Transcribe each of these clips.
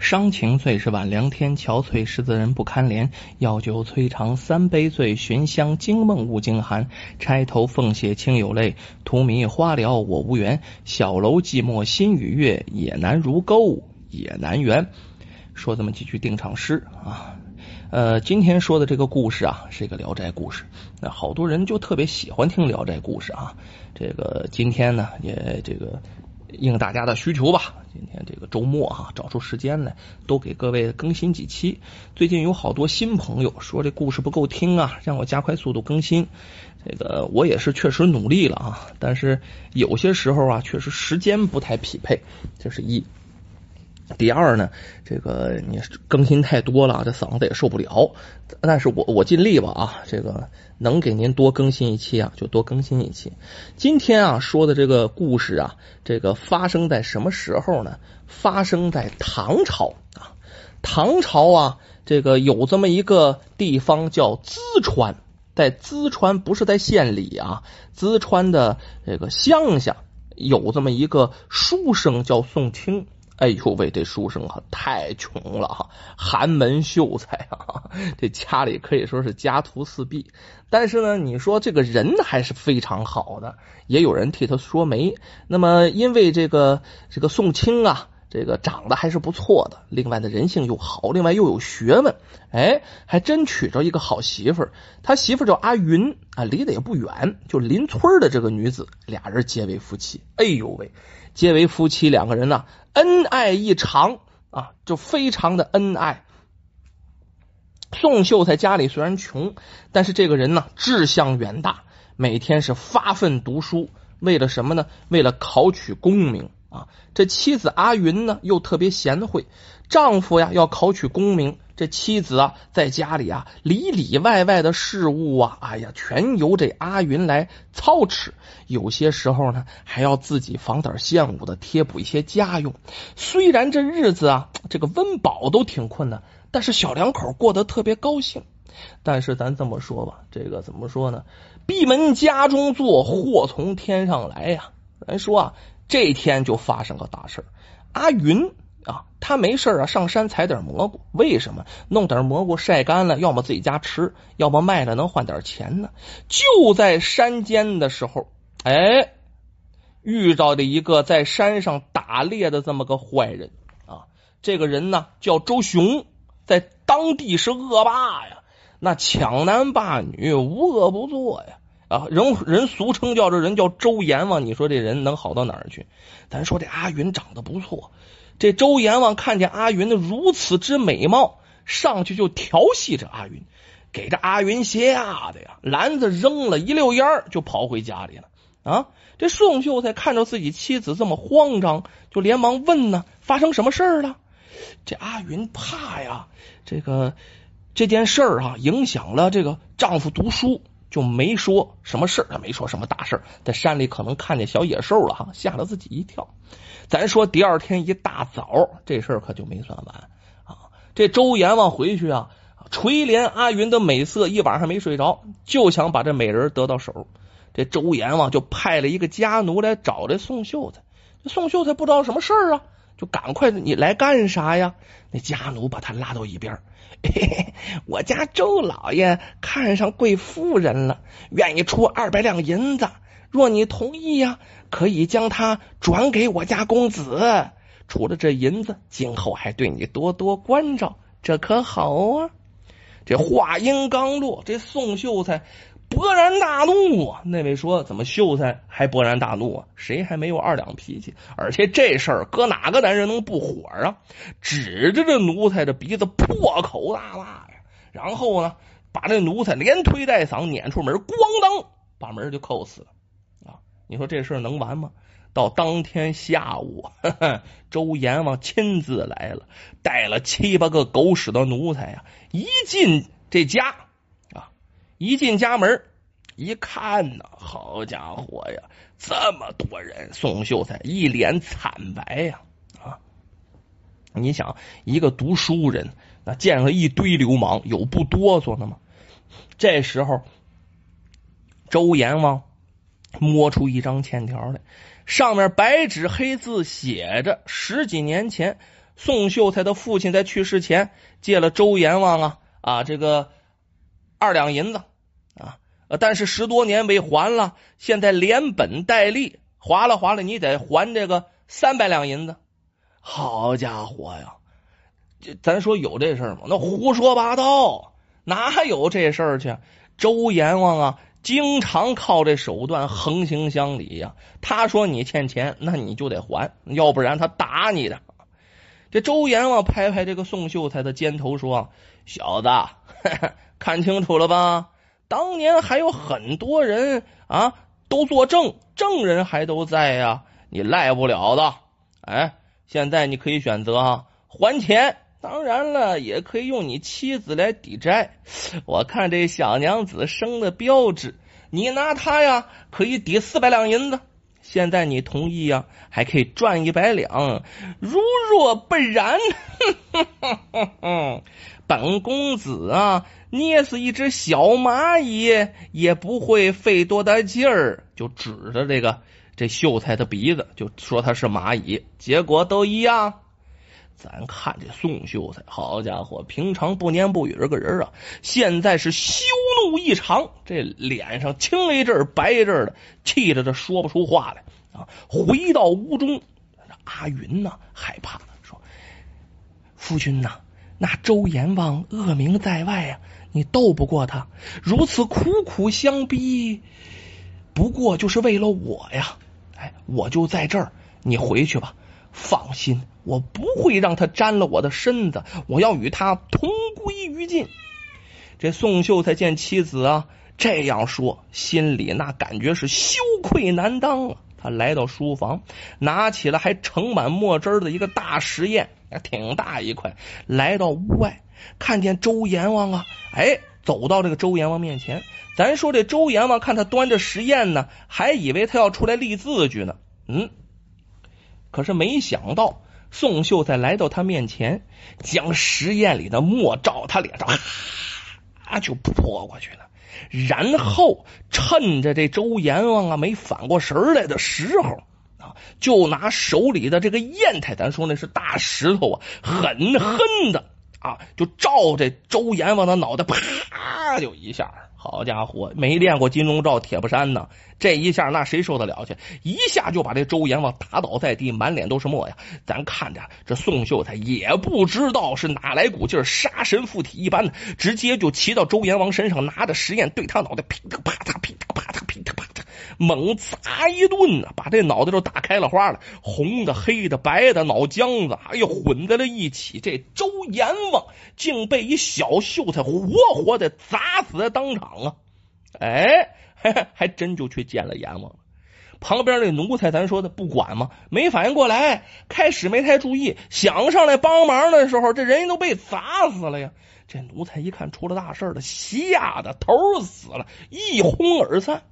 伤情最是晚凉天，憔悴识字人不堪怜。药酒催肠三杯醉，寻香惊梦误惊寒。钗头凤血清有泪，荼蘼花了我无缘。小楼寂寞心与月，也难如钩也难圆。说这么几句定场诗啊。呃，今天说的这个故事啊，是一个聊斋故事。那好多人就特别喜欢听聊斋故事啊。这个今天呢，也这个应大家的需求吧。今天这个周末哈，找出时间来，都给各位更新几期。最近有好多新朋友说这故事不够听啊，让我加快速度更新。这个我也是确实努力了啊，但是有些时候啊，确实时间不太匹配，这是一。第二呢，这个你更新太多了，这嗓子也受不了。但是我我尽力吧啊，这个能给您多更新一期啊，就多更新一期。今天啊说的这个故事啊，这个发生在什么时候呢？发生在唐朝啊。唐朝啊，这个有这么一个地方叫淄川，在淄川不是在县里啊，淄川的这个乡下有这么一个书生叫宋清。哎呦喂，这书生啊太穷了哈，寒门秀才啊，这家里可以说是家徒四壁。但是呢，你说这个人还是非常好的，也有人替他说媒。那么因为这个这个宋清啊，这个长得还是不错的，另外的人性又好，另外又有学问，哎，还真娶着一个好媳妇儿。他媳妇儿叫阿云啊，离得也不远，就邻村的这个女子，俩人结为夫妻。哎呦喂！结为夫妻，两个人呢恩爱异常啊，就非常的恩爱。宋秀才家里虽然穷，但是这个人呢志向远大，每天是发奋读书，为了什么呢？为了考取功名啊。这妻子阿云呢又特别贤惠，丈夫呀要考取功名。这妻子啊，在家里啊，里里外外的事务啊，哎呀，全由这阿云来操持。有些时候呢，还要自己防点线物的贴补一些家用。虽然这日子啊，这个温饱都挺困难，但是小两口过得特别高兴。但是咱这么说吧，这个怎么说呢？闭门家中坐，祸从天上来呀。咱说啊，这天就发生个大事阿云。啊，他没事啊，上山采点蘑菇。为什么？弄点蘑菇晒干了，要么自己家吃，要么卖了能换点钱呢。就在山间的时候，哎，遇到的一个在山上打猎的这么个坏人啊。这个人呢叫周雄，在当地是恶霸呀，那抢男霸女，无恶不作呀。啊，人人俗称叫这人叫周阎王。你说这人能好到哪儿去？咱说这阿云长得不错。这周阎王看见阿云的如此之美貌，上去就调戏这阿云，给这阿云吓的呀，篮子扔了一溜烟儿就跑回家里了。啊，这宋秀才看着自己妻子这么慌张，就连忙问呢：“发生什么事儿了？”这阿云怕呀，这个这件事儿啊，影响了这个丈夫读书，就没说什么事儿，没说什么大事儿，在山里可能看见小野兽了哈，吓了自己一跳。咱说第二天一大早，这事儿可就没算完啊！这周阎王回去啊，垂怜阿云的美色，一晚上没睡着，就想把这美人得到手。这周阎王就派了一个家奴来找这宋秀才。这宋秀才不知道什么事儿啊，就赶快你来干啥呀？那家奴把他拉到一边，我家周老爷看上贵夫人了，愿意出二百两银子。若你同意呀，可以将他转给我家公子。除了这银子，今后还对你多多关照，这可好啊？这话音刚落，这宋秀才勃然大怒啊！那位说：“怎么秀才还勃然大怒啊？谁还没有二两脾气？而且这事儿搁哪个男人能不火啊？”指着这奴才的鼻子破口大骂呀！然后呢，把这奴才连推带搡撵出门，咣当把门就扣死了啊。你说这事儿能完吗？到当天下午，周阎王亲自来了，带了七八个狗屎的奴才呀！一进这家，一进家门一看呢，好家伙呀，这么多人！宋秀才一脸惨白呀！啊，你想，一个读书人，那见了一堆流氓，有不哆嗦的吗？这时候，周阎王。摸出一张欠条来，上面白纸黑字写着：十几年前，宋秀才的父亲在去世前借了周阎王啊啊这个二两银子啊，但是十多年没还了，现在连本带利划了划了，你得还这个三百两银子。好家伙呀！这咱说有这事儿吗？那胡说八道，哪有这事儿去？周阎王啊，经常靠这手段横行乡里呀。他说你欠钱，那你就得还，要不然他打你的。这周阎王拍拍这个宋秀才的肩头说：“小子，看清楚了吧？当年还有很多人啊，都作证，证人还都在呀，你赖不了的。哎，现在你可以选择啊，还钱。当然了，也可以用你妻子来抵债。我看这小娘子生的标致，你拿她呀，可以抵四百两银子。”现在你同意呀，还可以赚一百两。如若不然，本公子啊，捏死一只小蚂蚁也不会费多大劲儿。就指着这个这秀才的鼻子，就说他是蚂蚁，结果都一样。咱看这宋秀才，好家伙，平常不言不语这个人啊，现在是羞怒异常，这脸上青一阵白一阵的，气得这说不出话来啊！回到屋中，阿云呢害怕说：“夫君呐，那周阎王恶名在外呀，你斗不过他，如此苦苦相逼，不过就是为了我呀！哎，我就在这儿，你回去吧。”放心，我不会让他沾了我的身子，我要与他同归于尽。这宋秀才见妻子啊这样说，心里那感觉是羞愧难当啊。他来到书房，拿起了还盛满墨汁的一个大实验，还挺大一块。来到屋外，看见周阎王啊，哎，走到这个周阎王面前。咱说这周阎王看他端着石砚呢，还以为他要出来立字据呢。嗯。可是没想到，宋秀才来到他面前，将石砚里的墨照他脸上，啊，就泼过去了。然后趁着这周阎王啊没反过神来的时候就拿手里的这个砚台，咱说那是大石头啊，狠狠的啊，就照这周阎王的脑袋，啪就一下。好家伙，没练过金钟罩铁布衫呢，这一下那谁受得了去？一下就把这周阎王打倒在地，满脸都是墨呀！咱看着这宋秀才也不知道是哪来股劲，杀神附体一般的，直接就骑到周阎王身上，拿着石砚对他脑袋噼里啪嚓、噼里啪嚓、噼里啪猛砸一顿呢，把这脑袋都打开了花了，红的、黑的、白的脑浆子，哎呦混在了一起。这周阎王竟被一小秀才活活的砸死在当场。啊，哎，还真就去见了阎王。旁边那奴才，咱说的不管吗？没反应过来，开始没太注意，想上来帮忙的时候，这人都被砸死了呀。这奴才一看出了大事了，吓得头死了，一哄而散。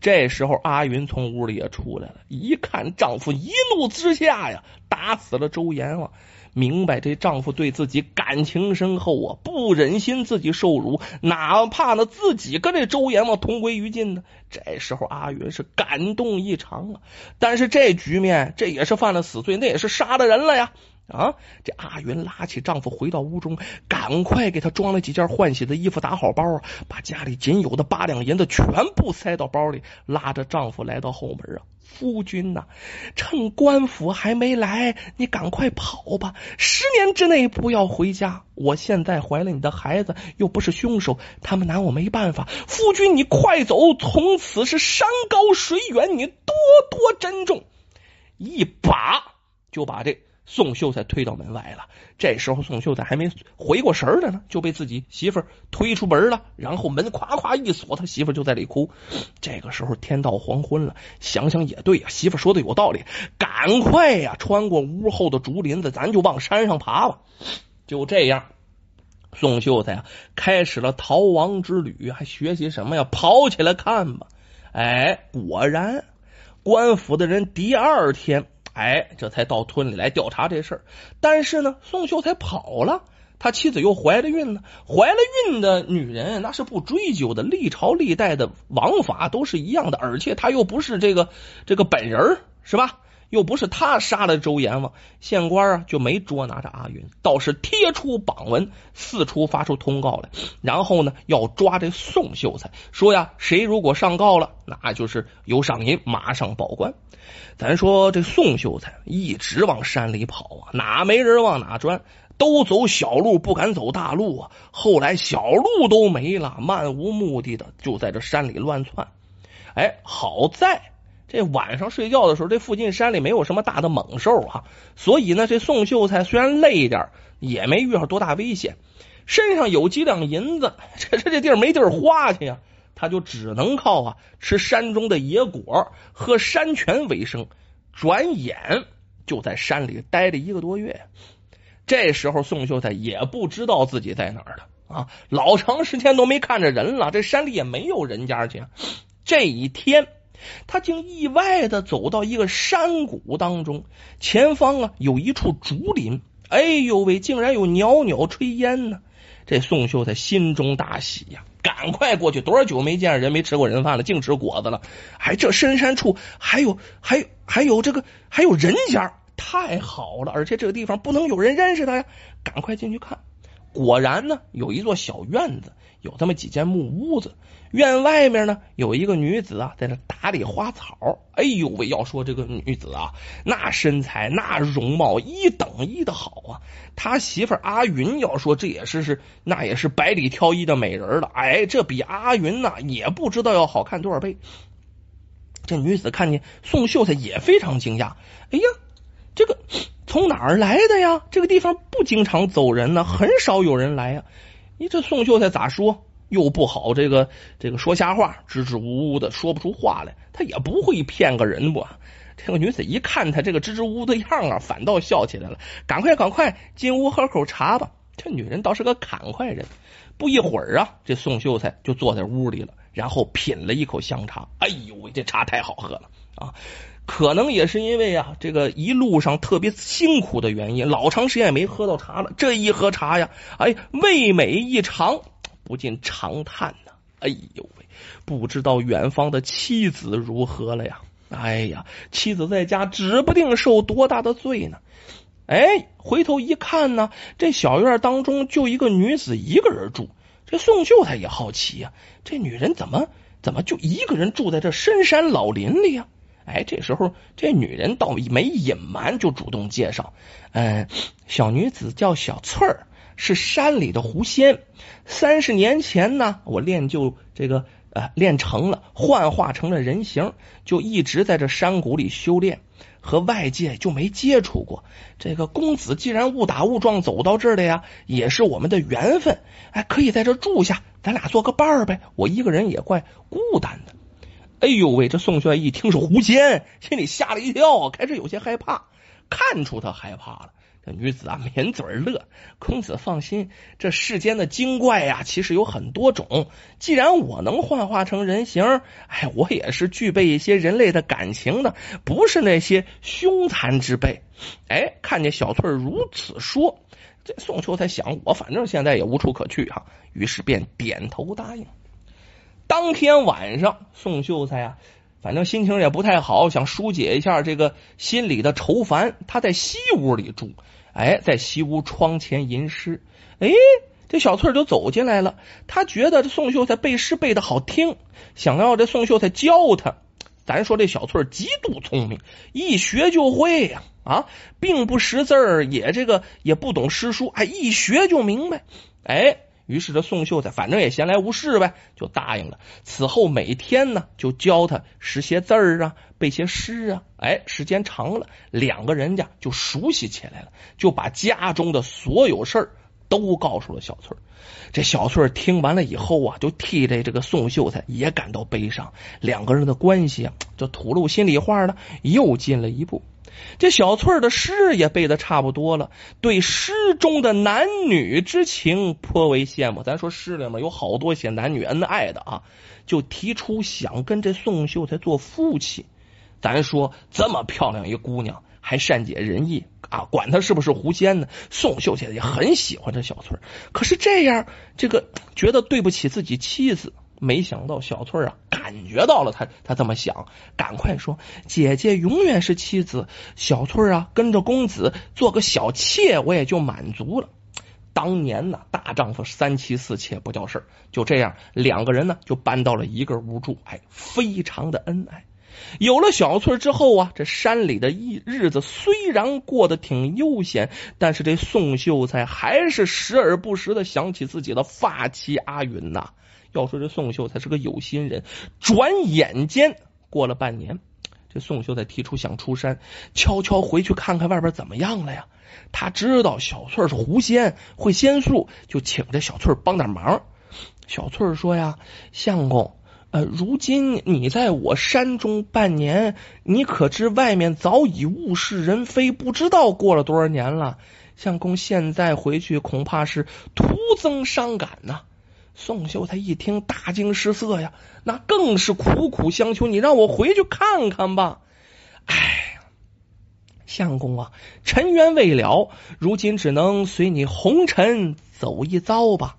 这时候阿云从屋里也出来了，一看丈夫一怒之下呀，打死了周阎王。明白这丈夫对自己感情深厚啊，不忍心自己受辱，哪怕呢自己跟这周阎王同归于尽呢。这时候阿云是感动异常啊，但是这局面这也是犯了死罪，那也是杀了人了呀。啊！这阿云拉起丈夫回到屋中，赶快给他装了几件换洗的衣服，打好包，把家里仅有的八两银子全部塞到包里，拉着丈夫来到后门啊！夫君呐，趁官府还没来，你赶快跑吧！十年之内不要回家。我现在怀了你的孩子，又不是凶手，他们拿我没办法。夫君，你快走，从此是山高水远，你多多珍重。一把就把这。宋秀才推到门外了。这时候，宋秀才还没回过神来呢，就被自己媳妇推出门了。然后门咵咵一锁，他媳妇就在里哭。这个时候天到黄昏了，想想也对呀，媳妇说的有道理，赶快呀，穿过屋后的竹林子，咱就往山上爬吧。就这样，宋秀才呀开始了逃亡之旅，还学习什么呀？跑起来看吧！哎，果然，官府的人第二天。哎，这才到村里来调查这事儿。但是呢，宋秀才跑了，他妻子又怀了孕了。怀了孕的女人那是不追究的，历朝历代的王法都是一样的。而且他又不是这个这个本人，是吧？又不是他杀了周阎王，县官啊就没捉拿着阿云，倒是贴出榜文，四处发出通告来，然后呢要抓这宋秀才，说呀谁如果上告了，那就是有赏银，马上报官。咱说这宋秀才一直往山里跑啊，哪没人往哪钻，都走小路，不敢走大路啊。后来小路都没了，漫无目的的就在这山里乱窜。哎，好在。这晚上睡觉的时候，这附近山里没有什么大的猛兽啊，所以呢，这宋秀才虽然累一点也没遇上多大危险，身上有几两银子，这这这地儿没地儿花去呀，他就只能靠啊吃山中的野果、喝山泉为生。转眼就在山里待了一个多月，这时候宋秀才也不知道自己在哪儿了啊，老长时间都没看着人了，这山里也没有人家去。这一天。他竟意外的走到一个山谷当中，前方啊有一处竹林，哎呦喂，竟然有袅袅炊烟呢！这宋秀才心中大喜呀，赶快过去。多少久没见人，没吃过人饭了，净吃果子了。哎，这深山处还有还有还有这个还有人家，太好了！而且这个地方不能有人认识他呀，赶快进去看。果然呢，有一座小院子，有这么几间木屋子。院外面呢，有一个女子啊，在那打理花草。哎呦喂，要说这个女子啊，那身材那容貌一等一的好啊。他媳妇阿云要说这也是是那也是百里挑一的美人了。哎，这比阿云呐也不知道要好看多少倍。这女子看见宋秀才也非常惊讶。哎呀，这个从哪儿来的呀？这个地方不经常走人呢，很少有人来呀。你这宋秀才咋说？又不好，这个这个说瞎话，支支吾吾的说不出话来，他也不会骗个人不？这个女子一看他这个支支吾吾的样啊，反倒笑起来了。赶快赶快进屋喝口茶吧。这女人倒是个砍快人。不一会儿啊，这宋秀才就坐在屋里了，然后品了一口香茶。哎呦喂，这茶太好喝了啊！可能也是因为啊，这个一路上特别辛苦的原因，老长时间也没喝到茶了。这一喝茶呀，哎，味美异常。不禁长叹呐，哎呦喂，不知道远方的妻子如何了呀？哎呀，妻子在家指不定受多大的罪呢。哎，回头一看呢，这小院当中就一个女子一个人住。这宋秀才也好奇呀，这女人怎么怎么就一个人住在这深山老林里呀？哎，这时候这女人倒没隐瞒，就主动介绍，嗯，小女子叫小翠儿。是山里的狐仙，三十年前呢，我练就这个呃练成了，幻化成了人形，就一直在这山谷里修炼，和外界就没接触过。这个公子既然误打误撞走到这儿的呀，也是我们的缘分，哎，可以在这住下，咱俩做个伴儿呗。我一个人也怪孤单的。哎呦喂，这宋轩一听是狐仙，心里吓了一跳，开始有些害怕，看出他害怕了。这女子啊，抿嘴乐。公子放心，这世间的精怪呀，其实有很多种。既然我能幻化成人形，哎，我也是具备一些人类的感情的，不是那些凶残之辈。哎，看见小翠如此说，这宋秋才想，我反正现在也无处可去哈，于是便点头答应。当天晚上，宋秀才啊。反正心情也不太好，想疏解一下这个心里的愁烦。他在西屋里住，哎，在西屋窗前吟诗。哎，这小翠就走进来了。她觉得这宋秀才背诗背的好听，想要这宋秀才教她。咱说这小翠极度聪明，一学就会呀啊，并不识字儿，也这个也不懂诗书，哎，一学就明白。哎。于是这宋秀才反正也闲来无事呗，就答应了。此后每天呢，就教他识些字儿啊，背些诗啊。哎，时间长了，两个人家就熟悉起来了，就把家中的所有事儿都告诉了小翠这小翠听完了以后啊，就替这这个宋秀才也感到悲伤。两个人的关系啊，就吐露心里话了，又进了一步。这小翠儿的诗也背的差不多了，对诗中的男女之情颇为羡慕。咱说诗里面有好多写男女恩爱的啊，就提出想跟这宋秀才做夫妻。咱说这么漂亮一姑娘，还善解人意啊，管他是不是狐仙呢？宋秀姐也很喜欢这小翠儿，可是这样这个觉得对不起自己妻子，没想到小翠儿啊，感觉到了他他这么想，赶快说：“姐姐永远是妻子，小翠儿啊，跟着公子做个小妾，我也就满足了。”当年呢，大丈夫三妻四妾不叫事儿，就这样，两个人呢就搬到了一个屋住，哎，非常的恩爱。有了小翠之后啊，这山里的日日子虽然过得挺悠闲，但是这宋秀才还是时而不时的想起自己的发妻阿云呐。要说这宋秀才是个有心人，转眼间过了半年，这宋秀才提出想出山，悄悄回去看看外边怎么样了呀。他知道小翠是狐仙，会仙术，就请这小翠帮点忙。小翠说呀：“相公。”呃，如今你在我山中半年，你可知外面早已物是人非，不知道过了多少年了。相公现在回去，恐怕是徒增伤感呐。宋秀才一听，大惊失色呀，那更是苦苦相求，你让我回去看看吧。哎，相公啊，尘缘未了，如今只能随你红尘走一遭吧。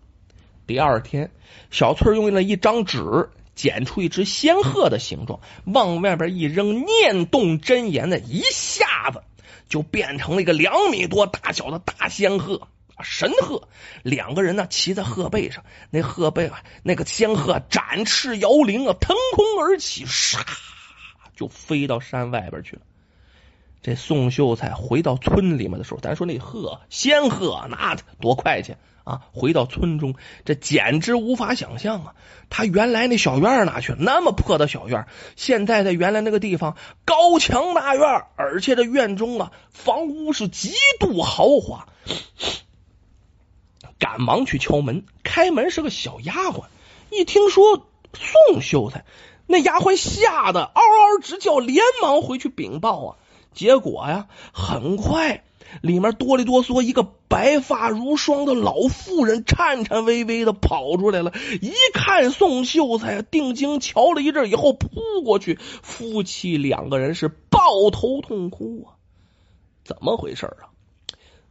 第二天，小翠用了一张纸。剪出一只仙鹤的形状，往外边一扔，念动真言的，一下子就变成了一个两米多大小的大仙鹤，神鹤。两个人呢骑在鹤背上，那鹤背啊，那个仙鹤展翅摇铃啊，腾空而起，唰就飞到山外边去了。这宋秀才回到村里面的时候，咱说那鹤仙鹤那多快去！啊！回到村中，这简直无法想象啊！他原来那小院哪去了？那么破的小院，现在在原来那个地方，高墙大院，而且这院中啊，房屋是极度豪华。赶忙去敲门，开门是个小丫鬟。一听说宋秀才，那丫鬟吓得嗷嗷直叫，连忙回去禀报啊。结果呀，很快。里面哆里哆嗦一个白发如霜的老妇人，颤颤巍巍的跑出来了。一看宋秀才，定睛瞧了一阵以后，扑过去，夫妻两个人是抱头痛哭啊！怎么回事啊？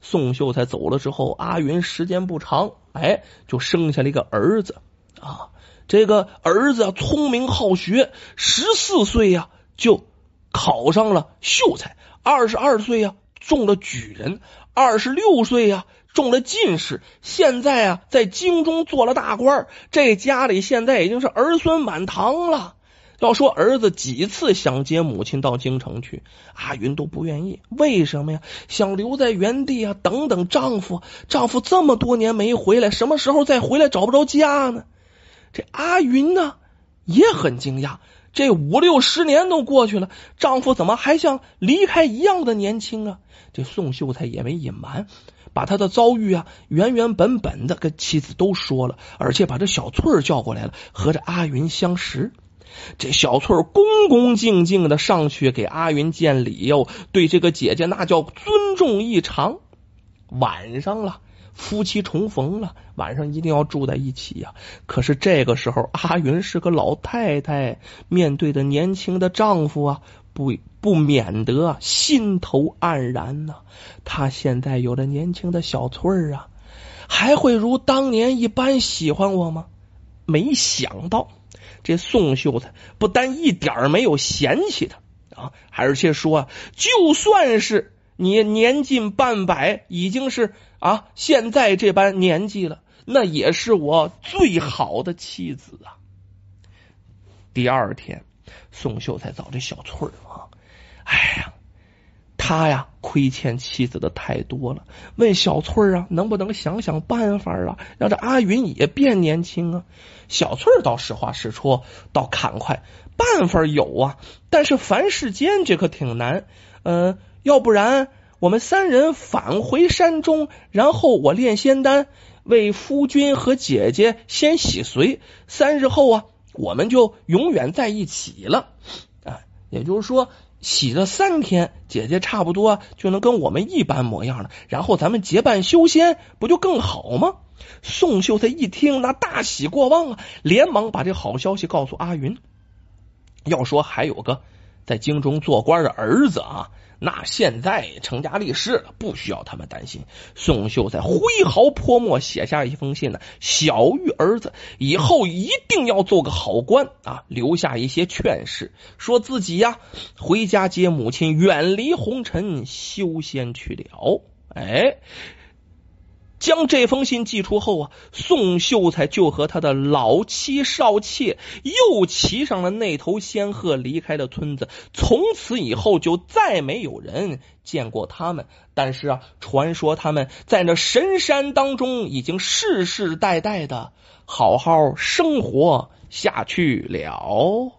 宋秀才走了之后，阿云时间不长，哎，就生下了一个儿子啊。这个儿子聪明好学，十四岁呀就考上了秀才，二十二岁呀。中了举人，二十六岁呀，中了进士，现在啊，在京中做了大官。这家里现在已经是儿孙满堂了。要说儿子几次想接母亲到京城去，阿云都不愿意。为什么呀？想留在原地啊，等等丈夫。丈夫这么多年没回来，什么时候再回来？找不着家呢。这阿云呢，也很惊讶。这五六十年都过去了，丈夫怎么还像离开一样的年轻啊？这宋秀才也没隐瞒，把他的遭遇啊原原本本的跟妻子都说了，而且把这小翠儿叫过来了，和这阿云相识。这小翠儿恭恭敬敬的上去给阿云见礼哟，对这个姐姐那叫尊重异常。晚上了。夫妻重逢了，晚上一定要住在一起呀。可是这个时候，阿云是个老太太，面对的年轻的丈夫啊，不不免得心头黯然呐。她现在有了年轻的小翠儿啊，还会如当年一般喜欢我吗？没想到，这宋秀才不但一点没有嫌弃他啊，而且说，就算是你年近半百，已经是。啊，现在这般年纪了，那也是我最好的妻子啊。第二天，宋秀才找这小翠儿啊，哎呀，他呀亏欠妻子的太多了，问小翠儿啊，能不能想想办法啊，让这阿云也变年轻啊？小翠儿倒实话实说，倒侃快，办法有啊，但是凡世间这可挺难，嗯，要不然。我们三人返回山中，然后我炼仙丹，为夫君和姐姐先洗髓。三日后啊，我们就永远在一起了。啊，也就是说，洗了三天，姐姐差不多就能跟我们一般模样了。然后咱们结伴修仙，不就更好吗？宋秀才一听，那大喜过望啊，连忙把这好消息告诉阿云。要说还有个在京中做官的儿子啊。那现在成家立室了，不需要他们担心。宋秀才挥毫泼墨写下一封信呢，小玉儿子以后一定要做个好官啊，留下一些劝示，说自己呀回家接母亲，远离红尘，修仙去了。哎。将这封信寄出后啊，宋秀才就和他的老妻少妾又骑上了那头仙鹤，离开了村子。从此以后，就再没有人见过他们。但是啊，传说他们在那神山当中已经世世代代的好好生活下去了。